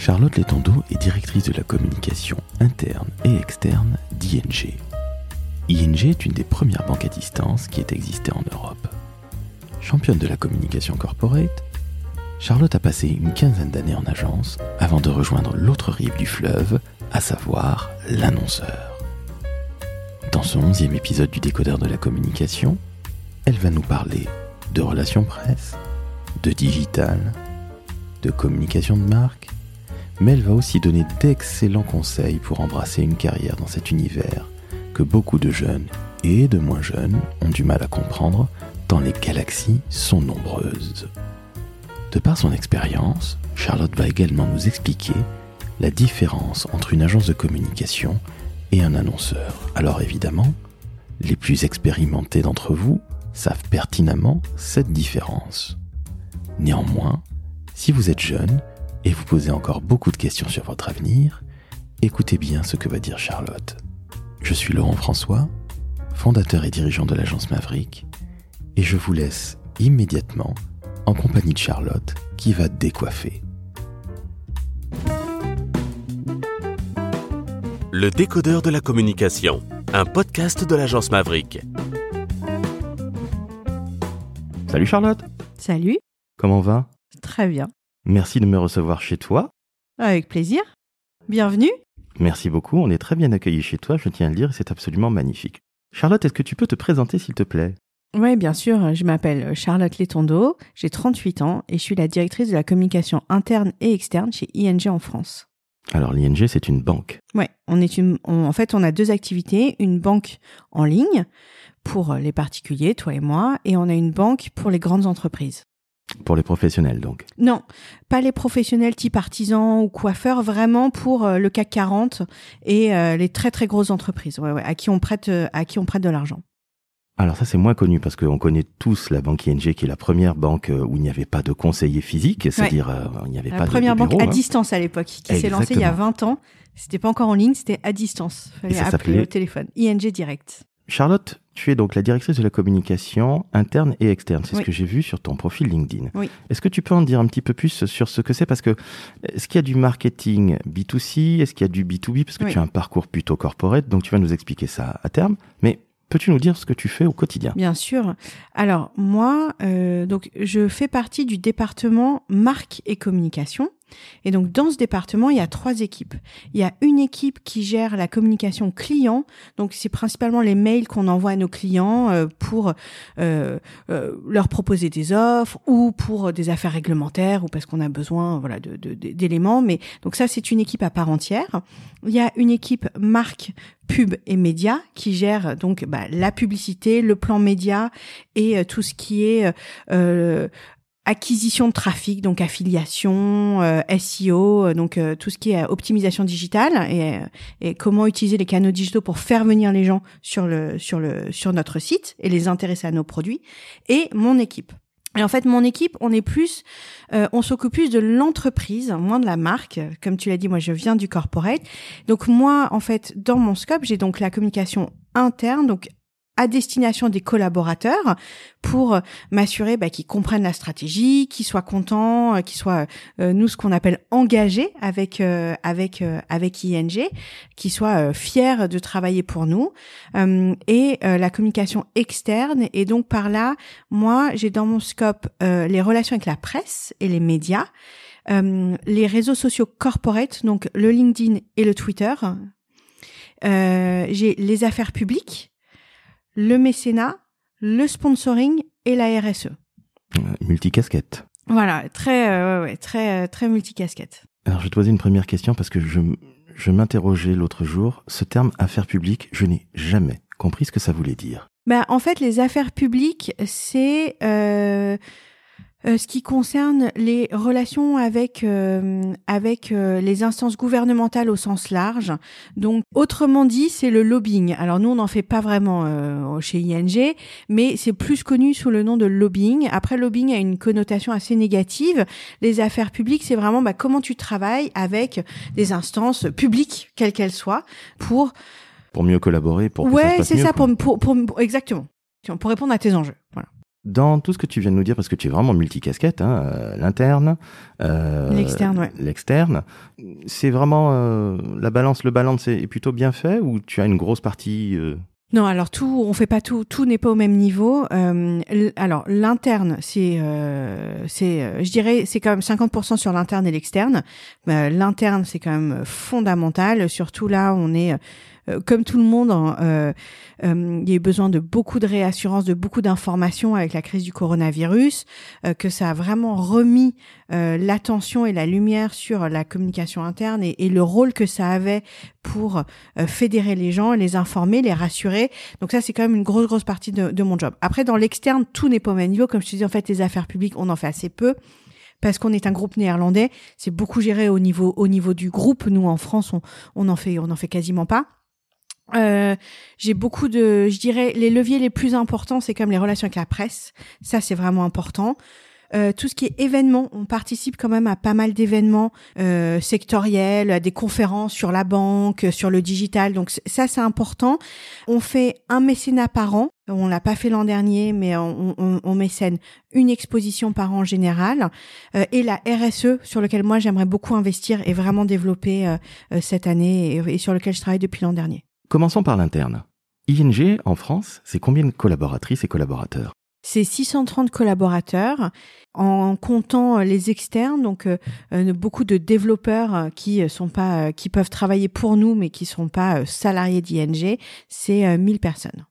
Charlotte Létando est directrice de la communication interne et externe d'ING. ING est une des premières banques à distance qui ait existé en Europe. Championne de la communication corporate, Charlotte a passé une quinzaine d'années en agence avant de rejoindre l'autre rive du fleuve, à savoir l'annonceur. Dans ce onzième épisode du décodeur de la communication, elle va nous parler de relations presse, de digital, de communication de marque, mais elle va aussi donner d'excellents conseils pour embrasser une carrière dans cet univers que beaucoup de jeunes et de moins jeunes ont du mal à comprendre tant les galaxies sont nombreuses. De par son expérience, Charlotte va également nous expliquer la différence entre une agence de communication et un annonceur. Alors évidemment, les plus expérimentés d'entre vous savent pertinemment cette différence. Néanmoins, si vous êtes jeune et vous posez encore beaucoup de questions sur votre avenir, écoutez bien ce que va dire Charlotte. Je suis Laurent François, fondateur et dirigeant de l'agence Maverick, et je vous laisse immédiatement en compagnie de Charlotte qui va décoiffer. Le décodeur de la communication, un podcast de l'agence Maverick. Salut Charlotte, Salut, comment va? Très bien. Merci de me recevoir chez toi. Avec plaisir. Bienvenue. Merci beaucoup, on est très bien accueillis chez toi, je tiens à le dire, et c'est absolument magnifique. Charlotte, est-ce que tu peux te présenter s'il te plaît? Oui, bien sûr, je m'appelle Charlotte Létondo, j'ai 38 ans et je suis la directrice de la communication interne et externe chez ING en France. Alors l'ING, c'est une banque. Ouais, on est une, on- en fait, on a deux activités, une banque en ligne pour les particuliers, toi et moi, et on a une banque pour les grandes entreprises. Pour les professionnels donc. Non, pas les professionnels type artisans ou coiffeurs, vraiment pour euh, le CAC 40 et euh, les très très grosses entreprises, ouais, ouais, à qui on prête, euh, à qui on prête de l'argent. Alors ça c'est moins connu parce qu'on connaît tous la banque ING qui est la première banque où il n'y avait pas de conseiller physique, c'est-à-dire euh, il n'y avait La pas de- première de, banque à hein. distance à l'époque, qui s'est lancée il y a 20 ans. C'était pas encore en ligne, c'était à distance. Fallait ça appeler au téléphone. ING Direct. Charlotte, tu es donc la directrice de la communication interne et externe. C'est Oui. ce que j'ai vu sur ton profil LinkedIn. Oui. Est-ce que tu peux en dire un petit peu plus sur ce que c'est? Parce que est-ce qu'il y a du marketing B2C Est-ce qu'il y a du B2B Parce que Oui. tu as un parcours plutôt corporate, donc tu vas nous expliquer ça à terme. Mais peux-tu nous dire ce que tu fais au quotidien? Bien sûr. Alors moi, euh, donc je fais partie du département marque et communication. Et donc dans ce département, il y a trois équipes. Il y a une équipe qui gère la communication client. Donc c'est principalement les mails qu'on envoie à nos clients euh, pour euh, euh, leur proposer des offres ou pour des affaires réglementaires ou parce qu'on a besoin voilà de- de- d'éléments. Mais donc ça c'est une équipe à part entière. Il y a une équipe marque pub et médias qui gère donc bah, la publicité, le plan média et euh, tout ce qui est euh, euh, acquisition de trafic, donc affiliation, euh, SEO, euh, donc euh, tout ce qui est euh, optimisation digitale et, euh, et comment utiliser les canaux digitaux pour faire venir les gens sur le sur le sur notre site et les intéresser à nos produits et mon équipe. Et en fait, mon équipe, on est plus, euh, on s'occupe plus de l'entreprise, moins de la marque. Comme tu l'as dit, moi, je viens du corporate. Donc moi, en fait, dans mon scope, j'ai donc la communication interne, donc à destination des collaborateurs pour euh, m'assurer bah, qu'ils comprennent la stratégie, qu'ils soient contents, euh, qu'ils soient euh, nous ce qu'on appelle engagés avec euh, avec euh, avec ING, qu'ils soient euh, fiers de travailler pour nous. Euh, et euh, la communication externe. Et donc par là moi j'ai dans mon scope euh, les relations avec la presse et les médias euh, les réseaux sociaux corporate donc le LinkedIn et le Twitter. Euh, j'ai les affaires publiques le mécénat, le sponsoring et la RSE. Euh, Multicasquette. Voilà, très, euh, ouais, ouais, très, euh, très multicasquette. Alors je vais te poser une première question parce que je, je m'interrogeais l'autre jour. Ce terme affaires publiques, je n'ai jamais compris ce que ça voulait dire. Bah, en fait, les affaires publiques, c'est euh, euh, ce qui concerne les relations avec euh, avec euh, les instances gouvernementales au sens large. Donc, autrement dit, c'est le lobbying. Alors nous, on n'en fait pas vraiment euh, chez ING, mais c'est plus connu sous le nom de lobbying. Après, lobbying a une connotation assez négative. Les affaires publiques, c'est vraiment bah, comment tu travailles avec des instances publiques, quelles qu'elles soient, pour Pour mieux collaborer, pour ouais, c'est ça pour, pour, pour- exactement pour répondre à tes enjeux. Dans tout ce que tu viens de nous dire, parce que tu es vraiment multicasquette, hein, euh, l'interne, euh, l'externe, ouais. l'externe, c'est vraiment euh, la balance, le balance est, plutôt bien fait ou tu as une grosse partie non, alors tout, on fait pas tout, tout n'est pas au même niveau. Euh, alors l'interne, c'est, euh, c'est, euh, je dirais, c'est quand même 50% sur l'interne et l'externe. l'interne, c'est quand même fondamental. Surtout là, on est euh, comme tout le monde, hein, euh, euh, il y a eu besoin de beaucoup de réassurance, de beaucoup d'informations avec la crise du coronavirus, que ça a vraiment remis l'attention et la lumière sur la communication interne et, le rôle que ça avait pour fédérer les gens, les informer, les rassurer. Donc ça, c'est quand même une grosse, grosse partie de, de mon job. Après, dans l'externe, tout n'est pas au même niveau. Comme je te dis, en fait, les affaires publiques, on en fait assez peu parce qu'on est un groupe néerlandais, c'est beaucoup géré au niveau au niveau du groupe. Nous en France, on, on en fait on en fait quasiment pas. Euh, j'ai beaucoup de, je dirais, les leviers les plus importants, c'est comme les relations avec la presse. Ça, c'est vraiment important. Euh, tout ce qui est événements, on participe quand même à pas mal d'événements euh, sectoriels, à des conférences sur la banque, sur le digital. Donc ça, c'est important. On fait un mécénat par an. On l'a pas fait l'an dernier, mais on, on, on, mécène une exposition par an en général. Euh, et la RSE, sur lequel moi j'aimerais beaucoup investir et vraiment développer euh, euh, cette année et, et sur lequel je travaille depuis l'an dernier. Commençons par l'interne. ING en France, c'est combien de collaboratrices et collaborateurs? C'est 630 collaborateurs en comptant les externes, donc euh, euh, beaucoup de développeurs qui sont pas, qui peuvent travailler pour nous mais qui sont pas salariés d'ING. C'est 1000 personnes.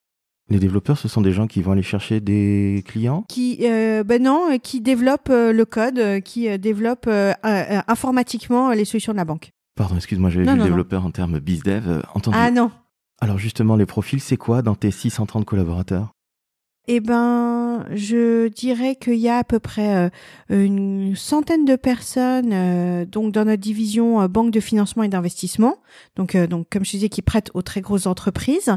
Les développeurs, ce sont des gens qui vont aller chercher des clients? Qui, ben non, qui développent le code, qui développent informatiquement les solutions de la banque. Pardon, excuse-moi, j'avais vu développeur en termes bizdev. entendu. Ah non, alors justement, les profils, c'est quoi dans tes 630 collaborateurs? Eh ben, je dirais qu'il y a à peu près euh, une centaine de personnes euh, donc dans notre division euh, banque de financement et d'investissement. Donc, donc comme je disais, qui prêtent aux très grosses entreprises.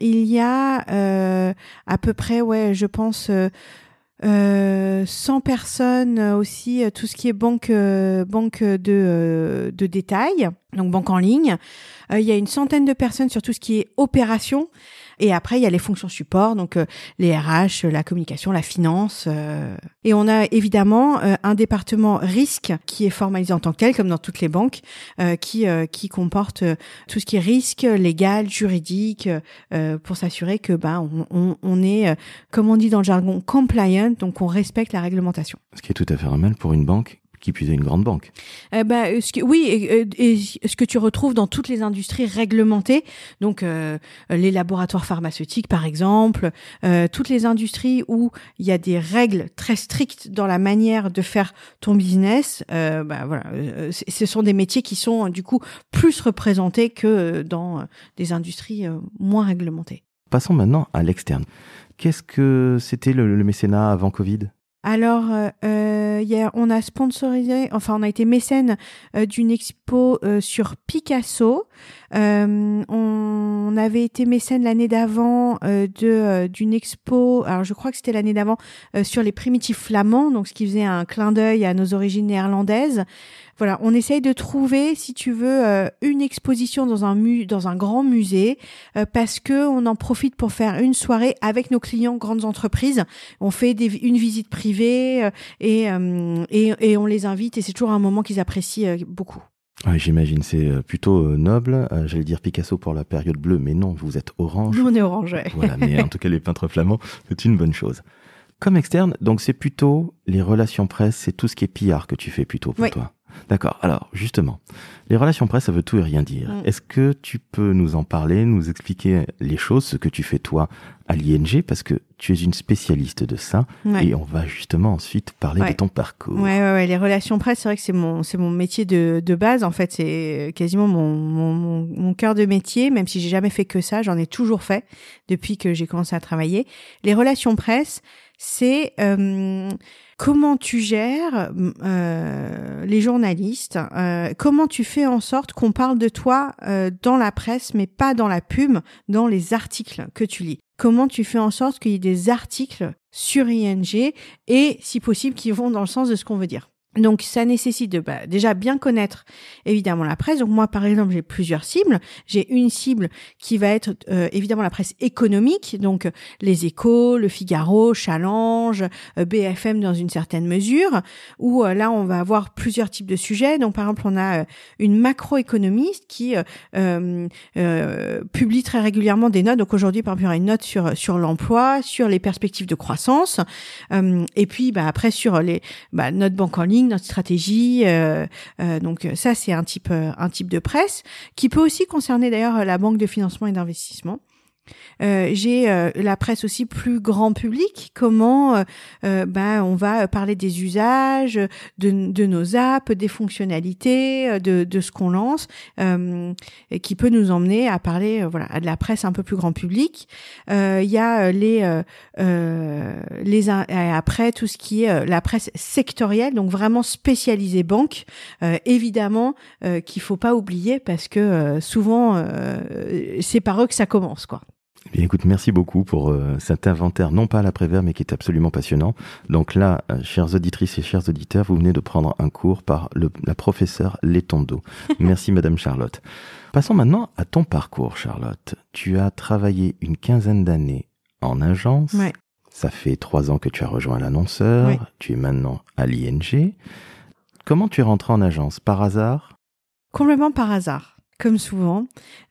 Il y a à peu près, ouais, je pense. 100 personnes aussi, tout ce qui est banque, banque de, de détail, donc banque en ligne. il y a une centaine de personnes sur tout ce qui est opération. Et après, il y a les fonctions support, donc euh, les RH, la communication, la finance. Euh. Et on a évidemment euh, un département risque qui est formalisé en tant que tel, comme dans toutes les banques, qui qui comporte tout ce qui est risque légal, juridique, pour s'assurer que ben on, on, est, comme on dit dans le jargon, compliant, donc on respecte la réglementation. Ce qui est tout à fait normal pour une banque qui puisse une grande banque. Euh, bah, ce que, oui, et, ce que tu retrouves dans toutes les industries réglementées, donc euh, les laboratoires pharmaceutiques par exemple, euh, toutes les industries où il y a des règles très strictes dans la manière de faire ton business, bah, voilà, ce sont des métiers qui sont du coup plus représentés que dans des industries moins réglementées. Passons maintenant à l'externe. Qu'est-ce que c'était le mécénat avant Covid? Alors, euh, euh on a sponsorisé, enfin, on a été mécène euh, d'une expo euh, sur Picasso. on avait été mécène l'année d'avant d'une expo, alors je crois que c'était l'année d'avant, sur les primitifs flamands, donc ce qui faisait un clin d'œil à nos origines néerlandaises. Voilà, on essaye de trouver, si tu veux, euh, une exposition dans un mu dans un grand musée, euh, parce que on en profite pour faire une soirée avec nos clients grandes entreprises. On fait des, une visite privée euh, et, et, et on les invite et c'est toujours un moment qu'ils apprécient beaucoup. Oui, j'imagine, c'est plutôt noble. J'allais dire Picasso pour la période bleue, mais non, vous êtes orange. Nous, on est orange, ouais. Voilà, mais en tout cas, les peintres flamands, c'est une bonne chose. Comme externe, donc c'est plutôt les relations presse, c'est tout ce qui est PR que tu fais plutôt pour toi. D'accord. Alors, justement, les relations presse, ça veut tout et rien dire. Mm. Est-ce que tu peux nous en parler, nous expliquer les choses, ce que tu fais toi à l'ING, parce que tu es une spécialiste de ça, et on va justement ensuite parler de ton parcours. Ouais, ouais, ouais. Les relations presse, c'est vrai que c'est mon, c'est mon métier de, de base. En fait, c'est quasiment mon, mon, mon cœur de métier, même si j'ai jamais fait que ça, j'en ai toujours fait depuis que j'ai commencé à travailler. Les relations presse, c'est euh, comment tu gères euh, les journalistes, euh, comment tu fais en sorte qu'on parle de toi dans la presse, mais pas dans la pub, dans les articles que tu lis? Comment tu fais en sorte qu'il y ait des articles sur ING et, si possible, qui vont dans le sens de ce qu'on veut dire? Donc ça nécessite de bah, déjà bien connaître évidemment la presse. Donc moi par exemple j'ai plusieurs cibles. J'ai une cible qui va être euh, évidemment la presse économique, donc les Échos, le Figaro, Challenge, euh, BFM dans une certaine mesure. Où euh, là on va avoir plusieurs types de sujets. Donc par exemple on a une macroéconomiste qui publie très régulièrement des notes. Donc aujourd'hui par exemple il y une note sur l'emploi, sur les perspectives de croissance, et puis bah, après sur les bah, notre banque en ligne notre stratégie. Euh, euh, donc ça, c'est un type, euh, un type de presse qui peut aussi concerner d'ailleurs la banque de financement et d'investissement. Euh, j'ai euh, la presse aussi plus grand public. Comment euh, ben on va parler des usages, de, de nos apps, des fonctionnalités, de, de ce qu'on lance, et qui peut nous emmener à parler voilà à de la presse un peu plus grand public. Il y a les les après tout ce qui est la presse sectorielle, donc vraiment spécialisée banque. évidemment qu'il faut pas oublier parce que souvent c'est par eux que ça commence quoi. Bien, écoute, merci beaucoup pour euh, cet inventaire, non pas à l'après-vert, mais qui est absolument passionnant. Donc là, euh, chères auditrices et chers auditeurs, vous venez de prendre un cours par le, la professeure Letondo. merci, Madame Charlotte. Passons maintenant à ton parcours, Charlotte. Tu as travaillé une quinzaine d'années en agence. Ouais. Ça fait trois ans que tu as rejoint l'annonceur. Tu es maintenant à l'ING. Comment tu es rentré en agence? Par hasard? Complètement par hasard comme souvent.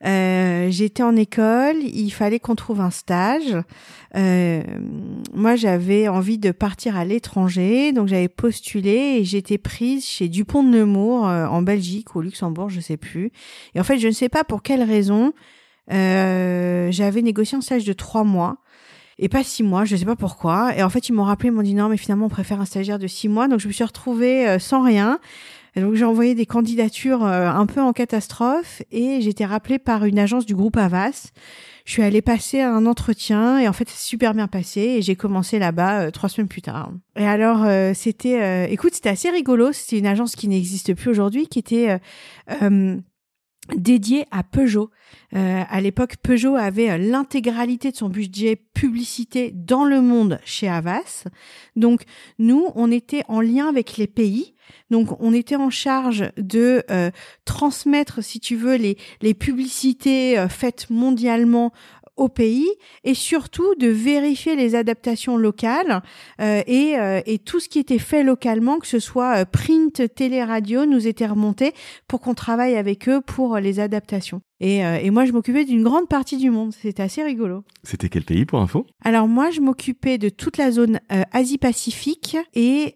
Euh, J'étais en école, il fallait qu'on trouve un stage. Euh, moi, j'avais envie de partir à l'étranger, donc j'avais postulé et j'étais prise chez Dupont de Nemours euh, en Belgique ou au Luxembourg, je sais plus. Et en fait, je ne sais pas pour quelle raison, euh, j'avais négocié un stage de trois mois et pas six mois, je sais pas pourquoi. Et en fait, ils m'ont rappelé, ils m'ont dit non, mais finalement, on préfère un stagiaire de six mois. Donc, je me suis retrouvée euh, sans rien. Donc j'ai envoyé des candidatures euh, un peu en catastrophe et j'ai été rappelée par une agence du groupe Avas. Je suis allée passer un entretien et en fait c'est super bien passé et j'ai commencé là-bas euh, trois semaines plus tard. Et alors euh, c'était, écoute, c'était assez rigolo. C'était une agence qui n'existe plus aujourd'hui, qui était dédiée à Peugeot. Euh, à l'époque, Peugeot avait l'intégralité de son budget publicité dans le monde chez Avas. Donc, nous, on était en lien avec les pays. Donc, on était en charge de euh, transmettre, si tu veux, les, les publicités euh, faites mondialement au pays et surtout de vérifier les adaptations locales euh, et, euh, et, tout ce qui était fait localement, que ce soit euh, print, télé, radio, nous était remonté pour qu'on travaille avec eux pour les adaptations. Et, et moi, je m'occupais d'une grande partie du monde. C'était assez rigolo. C'était quel pays pour info? Alors moi, je m'occupais de toute la zone Asie-Pacifique et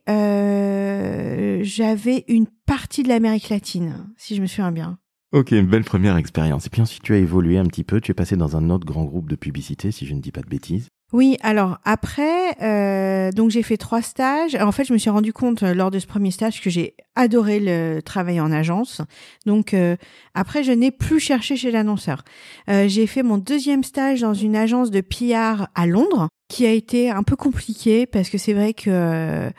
j'avais une partie de l'Amérique latine, si je me souviens bien. Ok, une belle première expérience. Et puis ensuite, tu as évolué un petit peu. Tu es passé dans un autre grand groupe de publicité, si je ne dis pas de bêtises. Oui, alors après, euh, donc j'ai fait trois stages. En fait, je me suis rendu compte euh, lors de ce premier stage que j'ai adoré le travail en agence. Donc euh, après, je n'ai plus cherché chez l'annonceur. Euh, j'ai fait mon deuxième stage dans une agence de PR à Londres, qui a été un peu compliqué parce que c'est vrai que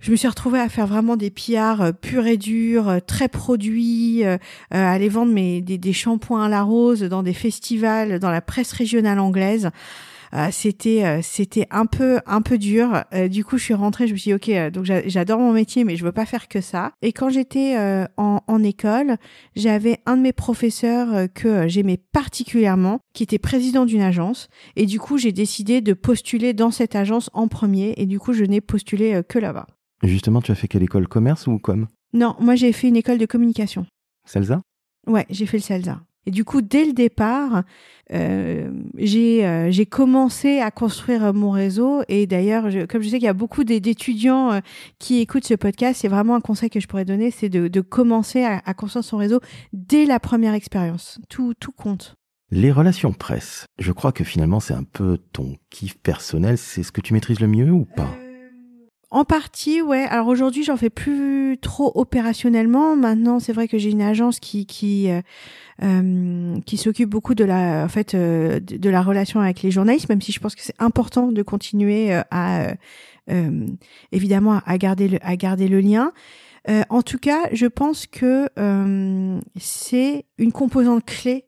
je me suis retrouvée à faire vraiment des pillards euh, purs et durs, euh, très produits, euh, à aller vendre mes, des, des shampoings à la rose dans des festivals, dans la presse régionale anglaise. Euh, c'était c'était un peu un peu dur. Euh, du coup, je suis rentrée, je me suis dit ok, donc j'adore mon métier, mais je veux pas faire que ça. Et quand j'étais en, en, école, j'avais un de mes professeurs que j'aimais particulièrement, qui était président d'une agence, et du coup, j'ai décidé de postuler dans cette agence en premier, et du coup, je n'ai postulé que là-bas. Justement, tu as fait quelle école Commerce ou com? Non, moi j'ai fait une école de communication. Celsa? Ouais, j'ai fait le Celsa. Et du coup, dès le départ, euh, j'ai euh, j'ai commencé à construire mon réseau. Et d'ailleurs, comme je sais qu'il y a beaucoup d'étudiants euh, qui écoutent ce podcast, c'est vraiment un conseil que je pourrais donner, c'est de, de, commencer à, à, construire son réseau dès la première expérience. Tout, tout compte. Les relations presse, je crois que finalement c'est un peu ton kiff personnel. C'est ce que tu maîtrises le mieux ou pas? En partie, ouais. Alors aujourd'hui, j'en fais plus trop opérationnellement. Maintenant, c'est vrai que j'ai une agence qui qui euh, euh, qui s'occupe beaucoup de la en fait euh, de, la relation avec les journalistes, même si je pense que c'est important de continuer euh, à euh, évidemment à garder le à garder le lien. en tout cas, je pense que c'est une composante clé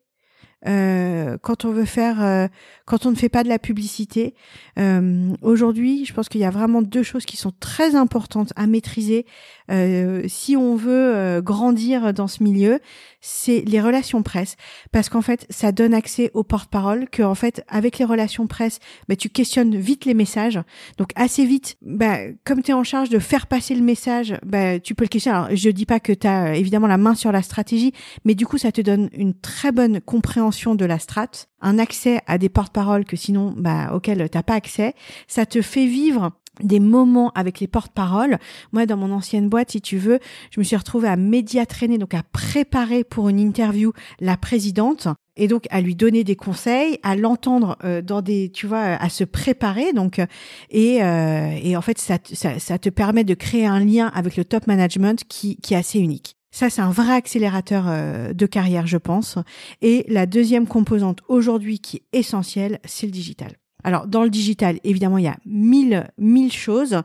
euh, quand on veut faire, euh, quand on ne fait pas de la publicité. Euh, aujourd'hui, je pense qu'il y a vraiment deux choses qui sont très importantes à maîtriser si on veut grandir dans ce milieu. C'est les relations presse, parce qu'en fait, ça donne accès aux porte-parole. Que en fait, avec les relations presse, bah, tu questionnes vite les messages. Donc assez vite, bah, comme tu es en charge de faire passer le message, bah, tu peux le questionner. Alors, je dis pas que tu as évidemment la main sur la stratégie, mais du coup, ça te donne une très bonne compréhension de la strate, un accès à des porte-paroles que sinon, bah, auxquels t'as pas accès. Ça te fait vivre des moments avec les porte-paroles. Moi, dans mon ancienne boîte, si tu veux, je me suis retrouvée à médiatraîner, donc à préparer pour une interview la présidente et donc à lui donner des conseils, à l'entendre euh, dans des, tu vois, à se préparer. Donc et, euh, et en fait, ça, ça, ça, te permet de créer un lien avec le top management qui, qui est assez unique. Ça, c'est un vrai accélérateur euh, de carrière, je pense. Et la deuxième composante aujourd'hui qui est essentielle, c'est le digital. Alors dans le digital, évidemment, il y a mille mille choses.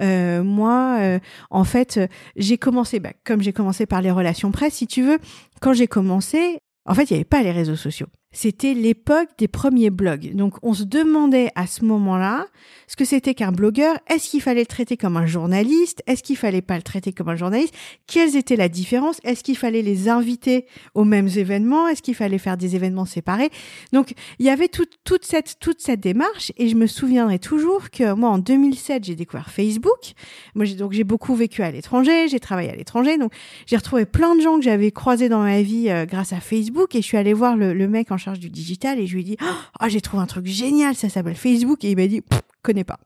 Euh, moi, euh, en fait, j'ai commencé, bah, comme j'ai commencé par les relations presse, si tu veux, quand j'ai commencé, en fait, il n'y avait pas les réseaux sociaux. C'était l'époque des premiers blogs. Donc on se demandait à ce moment-là ce que c'était qu'un blogueur. Est-ce qu'il fallait le traiter comme un journaliste? Est-ce qu'il fallait pas le traiter comme un journaliste? Quelles étaient la différence? Est-ce qu'il fallait les inviter aux mêmes événements? Est-ce qu'il fallait faire des événements séparés? Donc il y avait toute cette toute cette démarche. Et je me souviendrai toujours que moi en 2007 j'ai découvert Facebook. Moi j'ai donc j'ai beaucoup vécu à l'étranger, j'ai travaillé à l'étranger, donc j'ai retrouvé plein de gens que j'avais croisés dans ma vie euh, grâce à Facebook. Et je suis allée voir le, le mec en charge du digital et je lui ai dit ah j'ai trouvé un truc génial ça s'appelle Facebook. Et il m'a dit connais pas.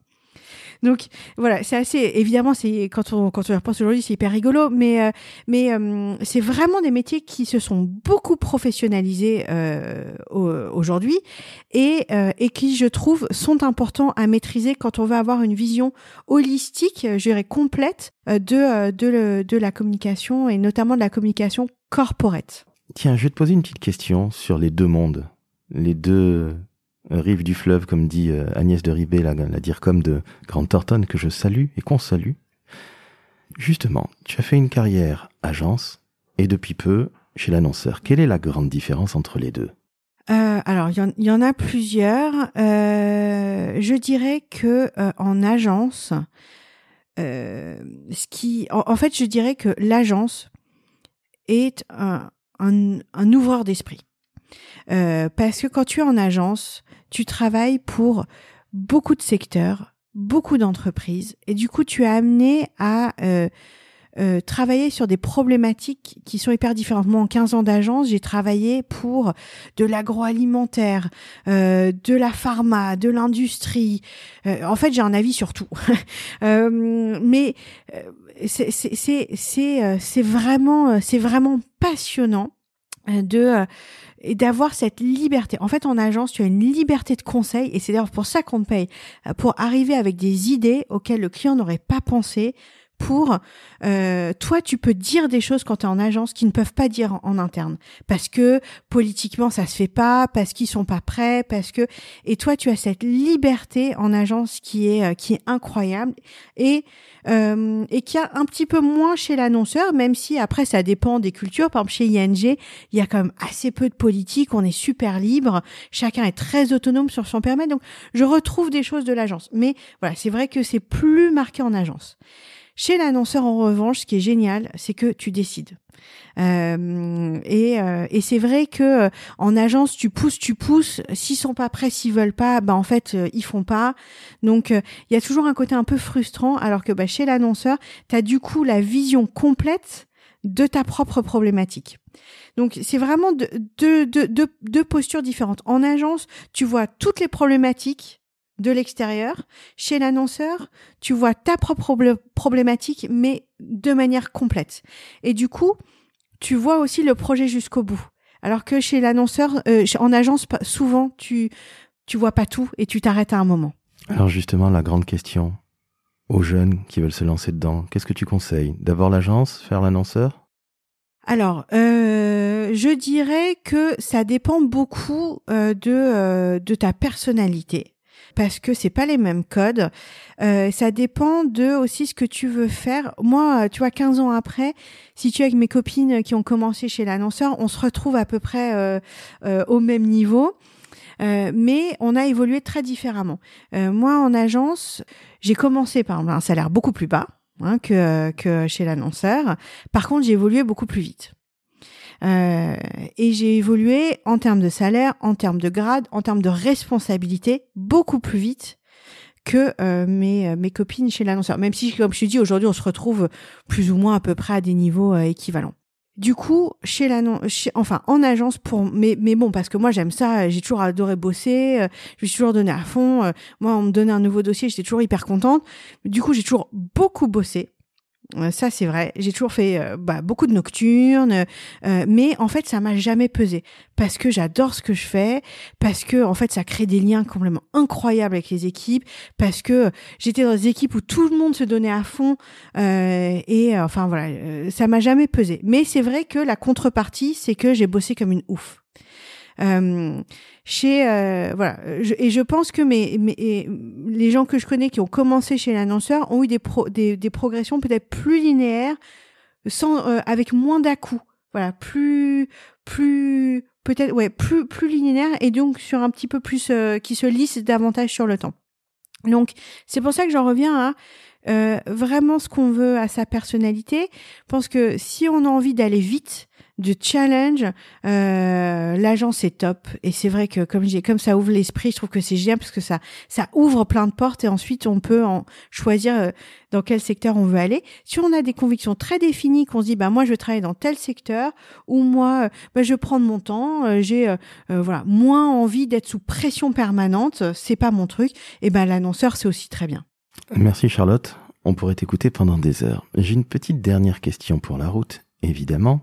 Donc voilà, c'est assez évidemment c'est quand on quand on repense aujourd'hui c'est hyper rigolo, mais euh, mais euh, c'est vraiment des métiers qui se sont beaucoup professionnalisés euh, aujourd'hui et et qui je trouve sont importants à maîtriser quand on veut avoir une vision holistique, je dirais complète de de de la communication et notamment de la communication corporate. Tiens, je vais te poser une petite question sur les deux mondes, les deux rives du fleuve, comme dit euh, Agnès de Ribé, la, la de Grande Thornton, que je salue et qu'on salue. Justement, tu as fait une carrière agence et depuis peu chez l'annonceur. Quelle est la grande différence entre les deux? Euh, alors, il y, en a plusieurs. Euh, je dirais que en agence, ce qui, en, fait, je dirais que l'agence est un, un, ouvreur d'esprit. Euh, parce que quand tu es en agence, tu travailles pour beaucoup de secteurs, beaucoup d'entreprises, et du coup, tu es amené à euh, euh, travailler sur des problématiques qui sont hyper différentes. Moi, en 15 ans d'agence, j'ai travaillé pour de l'agroalimentaire, euh, de la pharma, de l'industrie. Euh, en fait, j'ai un avis sur tout. Euh, mais c'est c'est vraiment c'est vraiment passionnant de et d'avoir cette liberté. En fait, en agence, tu as une liberté de conseil et c'est d'ailleurs pour ça qu'on te paye, pour arriver avec des idées auxquelles le client n'aurait pas pensé, pour euh, toi tu peux dire des choses quand tu es en agence qui ne peuvent pas dire en, interne. Parce que politiquement ça se fait pas parce qu'ils sont pas prêts parce que et toi tu as cette liberté en agence qui est euh, qui est incroyable et euh, et qui a un petit peu moins chez l'annonceur même si après ça dépend des cultures. Par exemple chez ING il y a quand même assez peu de politique on est super libre chacun est très autonome sur son permis donc je retrouve des choses de l'agence. Mais voilà c'est vrai que c'est plus marqué en agence chez l'annonceur, en revanche, ce qui est génial, c'est que tu décides. Euh, et, euh, et c'est vrai que euh, en agence, tu pousses, tu pousses. S'ils sont pas prêts, s'ils veulent pas, bah en fait, ils font pas. Donc, il y a toujours un côté un peu frustrant, alors que bah, chez l'annonceur, tu as du coup la vision complète de ta propre problématique. Donc c'est vraiment deux, deux, deux postures différentes. En agence, tu vois toutes les problématiques de l'extérieur. Chez l'annonceur, tu vois ta propre problématique, mais de manière complète. Et du coup, tu vois aussi le projet jusqu'au bout. Alors que chez l'annonceur, euh, en agence, souvent, tu tu vois pas tout et tu t'arrêtes à un moment. Alors justement, la grande question aux jeunes qui veulent se lancer dedans, qu'est-ce que tu conseilles? D'abord l'agence, faire l'annonceur? Alors, euh, je dirais que ça dépend beaucoup euh, de, de ta personnalité. Parce que c'est pas les mêmes codes. Euh, ça dépend de aussi ce que tu veux faire. Moi, tu vois, 15 ans après, si tu es avec mes copines qui ont commencé chez l'annonceur, on se retrouve à peu près euh, euh, au même niveau. Euh, mais on a évolué très différemment. Euh, moi, en agence, j'ai commencé par un salaire beaucoup plus bas hein, que, que chez l'annonceur. Par contre, j'ai évolué beaucoup plus vite. Euh, et j'ai évolué en termes de salaire, en termes de grade, en termes de responsabilité, beaucoup plus vite que euh, mes, euh, mes copines chez l'annonceur. Même si, comme je te dis, aujourd'hui, on se retrouve plus ou moins à peu près à des niveaux équivalents. Du coup, chez l'annonce, enfin en agence pour, mais mais bon parce que moi j'aime ça, j'ai toujours adoré bosser, je suis toujours donné à fond. moi, on me donnait un nouveau dossier, j'étais toujours hyper contente. Du coup, j'ai toujours beaucoup bossé. Euh, ça, c'est vrai. J'ai toujours fait euh, bah, beaucoup de nocturnes, euh, mais en fait, ça m'a jamais pesé parce que j'adore ce que je fais, parce que en fait, ça crée des liens complètement incroyables avec les équipes, parce que j'étais dans des équipes où tout le monde se donnait à fond et enfin voilà, ça m'a jamais pesé. Mais c'est vrai que la contrepartie, c'est que j'ai bossé comme une ouf. Euh, chez euh, voilà. Et je pense que mes, mes, les gens que je connais qui ont commencé chez l'annonceur ont eu des, pro, des, des progressions peut-être plus linéaires sans euh, avec moins dà voilà plus plus peut-être ouais plus plus linéaire et donc sur un petit peu plus qui se lisse davantage sur le temps. Donc c'est pour ça que j'en reviens à euh, vraiment ce qu'on veut à sa personnalité. Je pense que si on a envie d'aller vite, de challenge, euh, l'agence est top. Et c'est vrai que comme j'ai, comme ça ouvre l'esprit, je trouve que c'est génial parce que ça, ça ouvre plein de portes et ensuite on peut en choisir euh, dans quel secteur on veut aller. Si on a des convictions très définies, qu'on se dit bah moi je veux travailler dans tel secteur ou moi euh, bah, je vais prendre mon temps, euh, j'ai voilà moins envie d'être sous pression permanente, c'est pas mon truc. Et ben l'annonceur c'est aussi très bien. Merci Charlotte. On pourrait t'écouter pendant des heures. J'ai une petite dernière question pour la route, évidemment.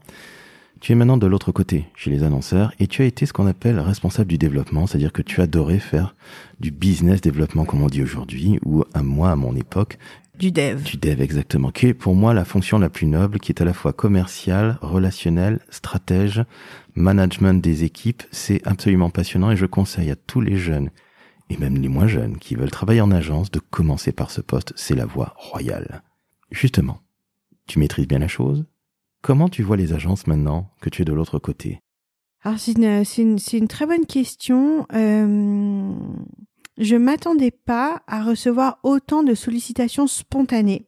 Tu es maintenant de l'autre côté, chez les annonceurs, et tu as été ce qu'on appelle responsable du développement, c'est-à-dire que tu adorais faire du business développement, comme on dit aujourd'hui, ou à moi, à mon époque. Du dev. Du dev, exactement. Qui est pour moi la fonction la plus noble, qui est à la fois commerciale, relationnelle, stratège, management des équipes. C'est absolument passionnant et je conseille à tous les jeunes, et même les moins jeunes, qui veulent travailler en agence, de commencer par ce poste. C'est la voie royale. Justement, tu maîtrises bien la chose? Comment tu vois les agences maintenant que tu es de l'autre côté? Alors c'est une, très bonne question. Euh, je m'attendais pas à recevoir autant de sollicitations spontanées.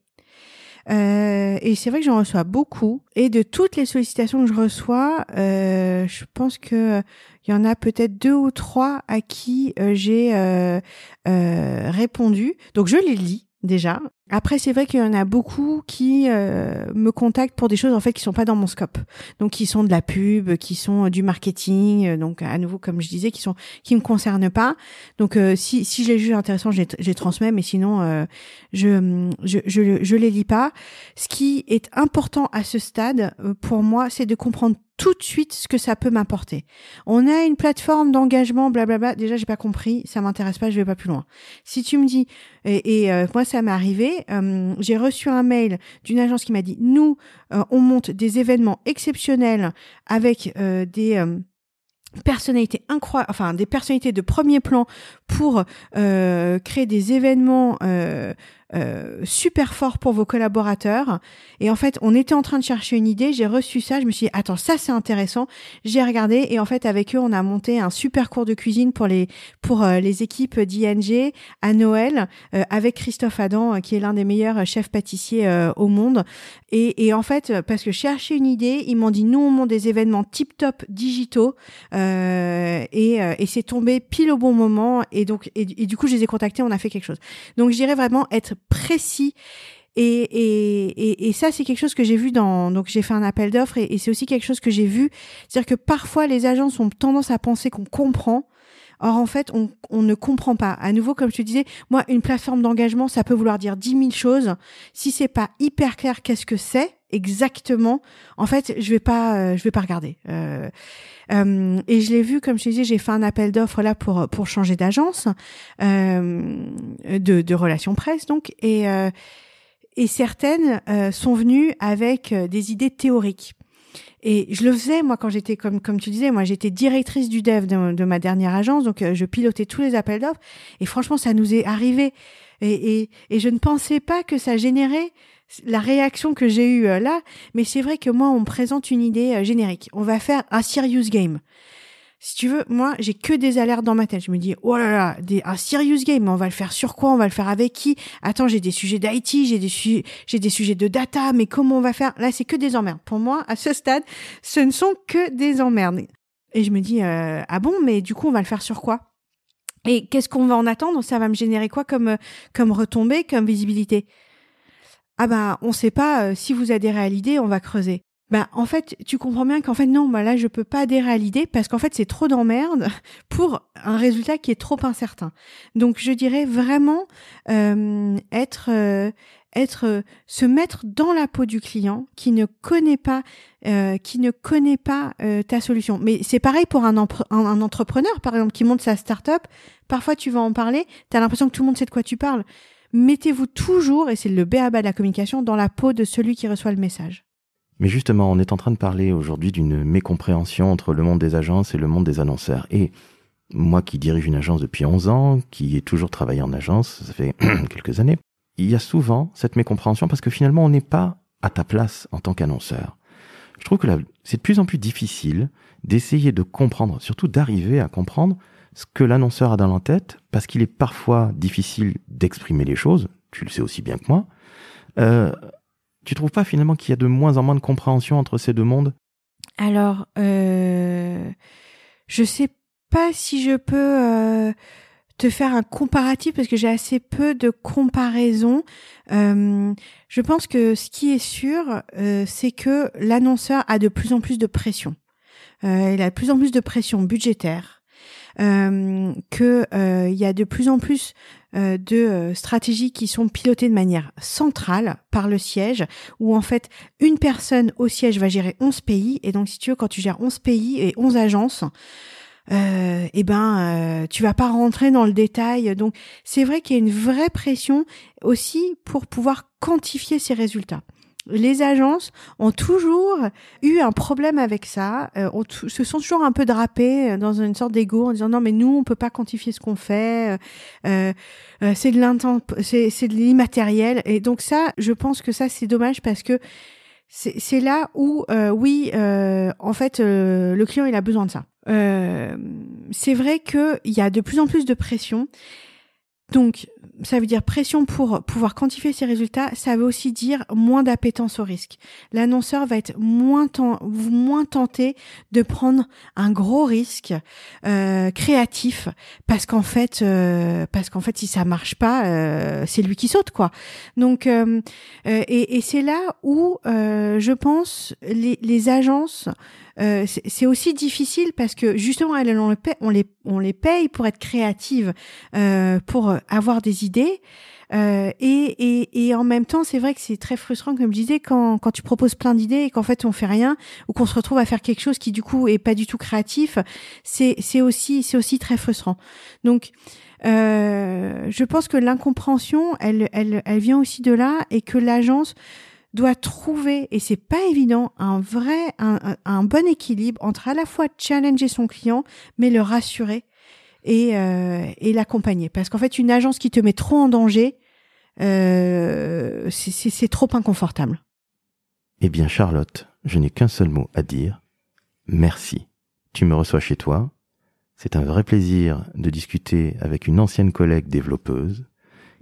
Euh, et c'est vrai que j'en reçois beaucoup. Et de toutes les sollicitations que je reçois, euh, je pense que il y en a peut-être deux ou trois à qui euh, j'ai euh, euh, répondu. Donc je les lis déjà. Après, c'est vrai qu'il y en a beaucoup qui euh, me contactent pour des choses en fait qui sont pas dans mon scope. Donc, qui sont de la pub, qui sont euh, du marketing. Euh, donc, à nouveau, comme je disais, qui sont qui me concernent pas. Donc, si si je les juge intéressants, je les, je les transmets, mais sinon, je, je je je les lis pas. Ce qui est important à ce stade pour moi, c'est de comprendre tout de suite ce que ça peut m'apporter. On a une plateforme d'engagement, blablabla. Déjà, j'ai pas compris, ça m'intéresse pas, je vais pas plus loin. Si tu me dis, et, et moi ça m'est arrivé, euh, j'ai reçu un mail d'une agence qui m'a dit, nous, euh, on monte des événements exceptionnels avec euh, des enfin des personnalités de premier plan pour créer des événements euh, super fort pour vos collaborateurs. Et en fait, on était en train de chercher une idée, j'ai reçu ça, je me suis dit, attends, ça c'est intéressant. J'ai regardé et en fait, avec eux, on a monté un super cours de cuisine pour les, pour euh, les équipes d'ING à Noël euh, avec Christophe Adam, qui est l'un des meilleurs chefs pâtissiers au monde. Et, et, en fait, parce que je cherchais une idée, ils m'ont dit, nous, on monte des événements tip-top digitaux. et, et c'est tombé pile au bon moment. Et donc, et, et du coup, je les ai contactés, on a fait quelque chose. Donc, je dirais vraiment être précis. Et, et, et, ça, c'est quelque chose que j'ai vu dans. Donc, j'ai fait un appel d'offres et, c'est aussi quelque chose que j'ai vu. C'est-à-dire que parfois, les agences ont tendance à penser qu'on comprend. Or, en fait, on, on, ne comprend pas. À nouveau, comme je te disais, moi, une plateforme d'engagement, ça peut vouloir dire dix mille choses. Si c'est pas hyper clair, qu'est-ce que c'est? Exactement En fait, je vais pas, euh, je vais pas regarder. Euh, euh, et je l'ai vu, comme je disais, j'ai fait un appel d'offres là pour pour changer d'agence, euh, de, de relations presse donc, et et certaines sont venues avec des idées théoriques. Et je le faisais, moi, quand j'étais, comme, comme tu disais, moi, j'étais directrice du dev de, ma dernière agence, donc je pilotais tous les appels d'offres. Et franchement, ça nous est arrivé. Et, et, et, je ne pensais pas que ça générait la réaction que j'ai eue euh, là. Mais c'est vrai que moi, on me présente une idée euh, générique. On va faire un serious game si tu veux, moi, j'ai que des alertes dans ma tête. Je me dis, oh là là, des, un serious game, on va le faire sur quoi On va le faire avec qui? Attends, j'ai des sujets d'IT, j'ai des, j'ai des sujets de data, mais comment on va faire? Là, c'est que des emmerdes. Pour moi, à ce stade, ce ne sont que des emmerdes. Et je me dis, euh, ah bon, mais du coup, on va le faire sur quoi? Et qu'est-ce qu'on va en attendre? Ça va me générer quoi comme, comme retombée, comme visibilité? Ah bah on sait pas euh, si vous adhérez à l'idée, on va creuser. Bah en fait tu comprends bien qu'en fait non bah là je peux pas adhérer à l'idée parce qu'en fait c'est trop d'emmerde pour un résultat qui est trop incertain. Donc je dirais vraiment euh, être euh, être euh, se mettre dans la peau du client qui ne connaît pas euh, qui ne connaît pas euh, ta solution. Mais c'est pareil pour un, un, entrepreneur par exemple qui monte sa start-up. Parfois tu vas en parler tu as l'impression que tout le monde sait de quoi tu parles mettez-vous toujours et c'est le béaba de la communication dans la peau de celui qui reçoit le message mais justement, on est en train de parler aujourd'hui d'une mécompréhension entre le monde des agences et le monde des annonceurs. Et moi qui dirige une agence depuis 11 ans, qui ai toujours travaillé en agence, ça fait quelques années, il y a souvent cette mécompréhension parce que finalement on n'est pas à ta place en tant qu'annonceur. Je trouve que c'est de plus en plus difficile d'essayer de comprendre, surtout d'arriver à comprendre ce que l'annonceur a dans la tête, parce qu'il est parfois difficile d'exprimer les choses, tu le sais aussi bien que moi, euh, tu trouves pas finalement qu'il y a de moins en moins de compréhension entre ces deux mondes? Alors, euh, je sais pas si je peux euh, te faire un comparatif parce que j'ai assez peu de comparaisons. Euh, je pense que ce qui est sûr, euh, c'est que l'annonceur a de plus en plus de pression. il a de plus en plus de pression budgétaire. Euh, que il y a de plus en plus euh, de euh, stratégies qui sont pilotées de manière centrale par le siège, où en fait une personne au siège va gérer 11 pays, et donc si tu veux, quand tu gères 11 pays et 11 agences, euh, eh ben euh, tu vas pas rentrer dans le détail. Donc c'est vrai qu'il y a une vraie pression aussi pour pouvoir quantifier ces résultats les agences ont toujours eu un problème avec ça, euh, se sont toujours un peu drapés euh, dans une sorte d'ego en disant non mais nous on peut pas quantifier ce qu'on fait, euh, euh c'est de c'est de l'immatériel et donc ça je pense que ça c'est dommage parce que c'est là où oui en fait le client il a besoin de ça. c'est vrai qu'il y a de plus en plus de pression donc, ça veut dire pression pour pouvoir quantifier ses résultats. Ça veut aussi dire moins d'appétence au risque. L'annonceur va être moins, tenté de prendre un gros risque euh, créatif parce qu'en fait, euh, parce qu'en fait, si ça marche pas, euh, c'est lui qui saute quoi. Donc, euh, euh, et, et c'est là où je pense les, les agences euh, c'est aussi difficile parce que justement, elles, on, les paye, on, les, on les paye pour être créatives, euh, pour avoir des idées. Euh, et, et, et, en même temps, c'est vrai que c'est très frustrant, comme je disais, quand, quand tu proposes plein d'idées et qu'en fait on fait rien, ou qu'on se retrouve à faire quelque chose qui du coup est pas du tout créatif. C'est c'est aussi c'est aussi très frustrant. Donc euh, je pense que l'incompréhension, elle, elle, elle vient aussi de là et que l'agence doit trouver, et c'est pas évident, un vrai, un, un, bon équilibre entre à la fois challenger son client, mais le rassurer et, euh, et l'accompagner. Parce qu'en fait, une agence qui te met trop en danger, euh, c'est trop inconfortable. Eh bien, Charlotte, je n'ai qu'un seul mot à dire. Merci. Tu me reçois chez toi. C'est un vrai plaisir de discuter avec une ancienne collègue développeuse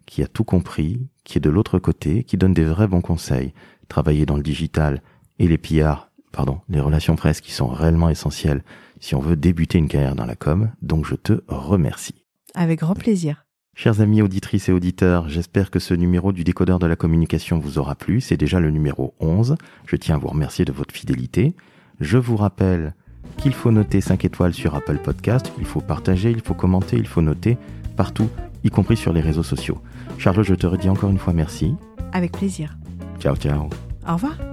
qui a tout compris, qui est de l'autre côté, qui donne des vrais bons conseils. Travailler dans le digital et les PR, pardon, les relations presse qui sont réellement essentielles si on veut débuter une carrière dans la com. Donc je te remercie. Avec grand plaisir. Chers amis auditrices et auditeurs, j'espère que ce numéro du décodeur de la communication vous aura plu. C'est déjà le numéro 11. Je tiens à vous remercier de votre fidélité. Je vous rappelle qu'il faut noter 5 étoiles sur Apple Podcast, il faut partager, il faut commenter, il faut noter partout, y compris sur les réseaux sociaux. Charlotte, je te redis encore une fois merci. Avec plaisir. Ciao, ciao. Au revoir.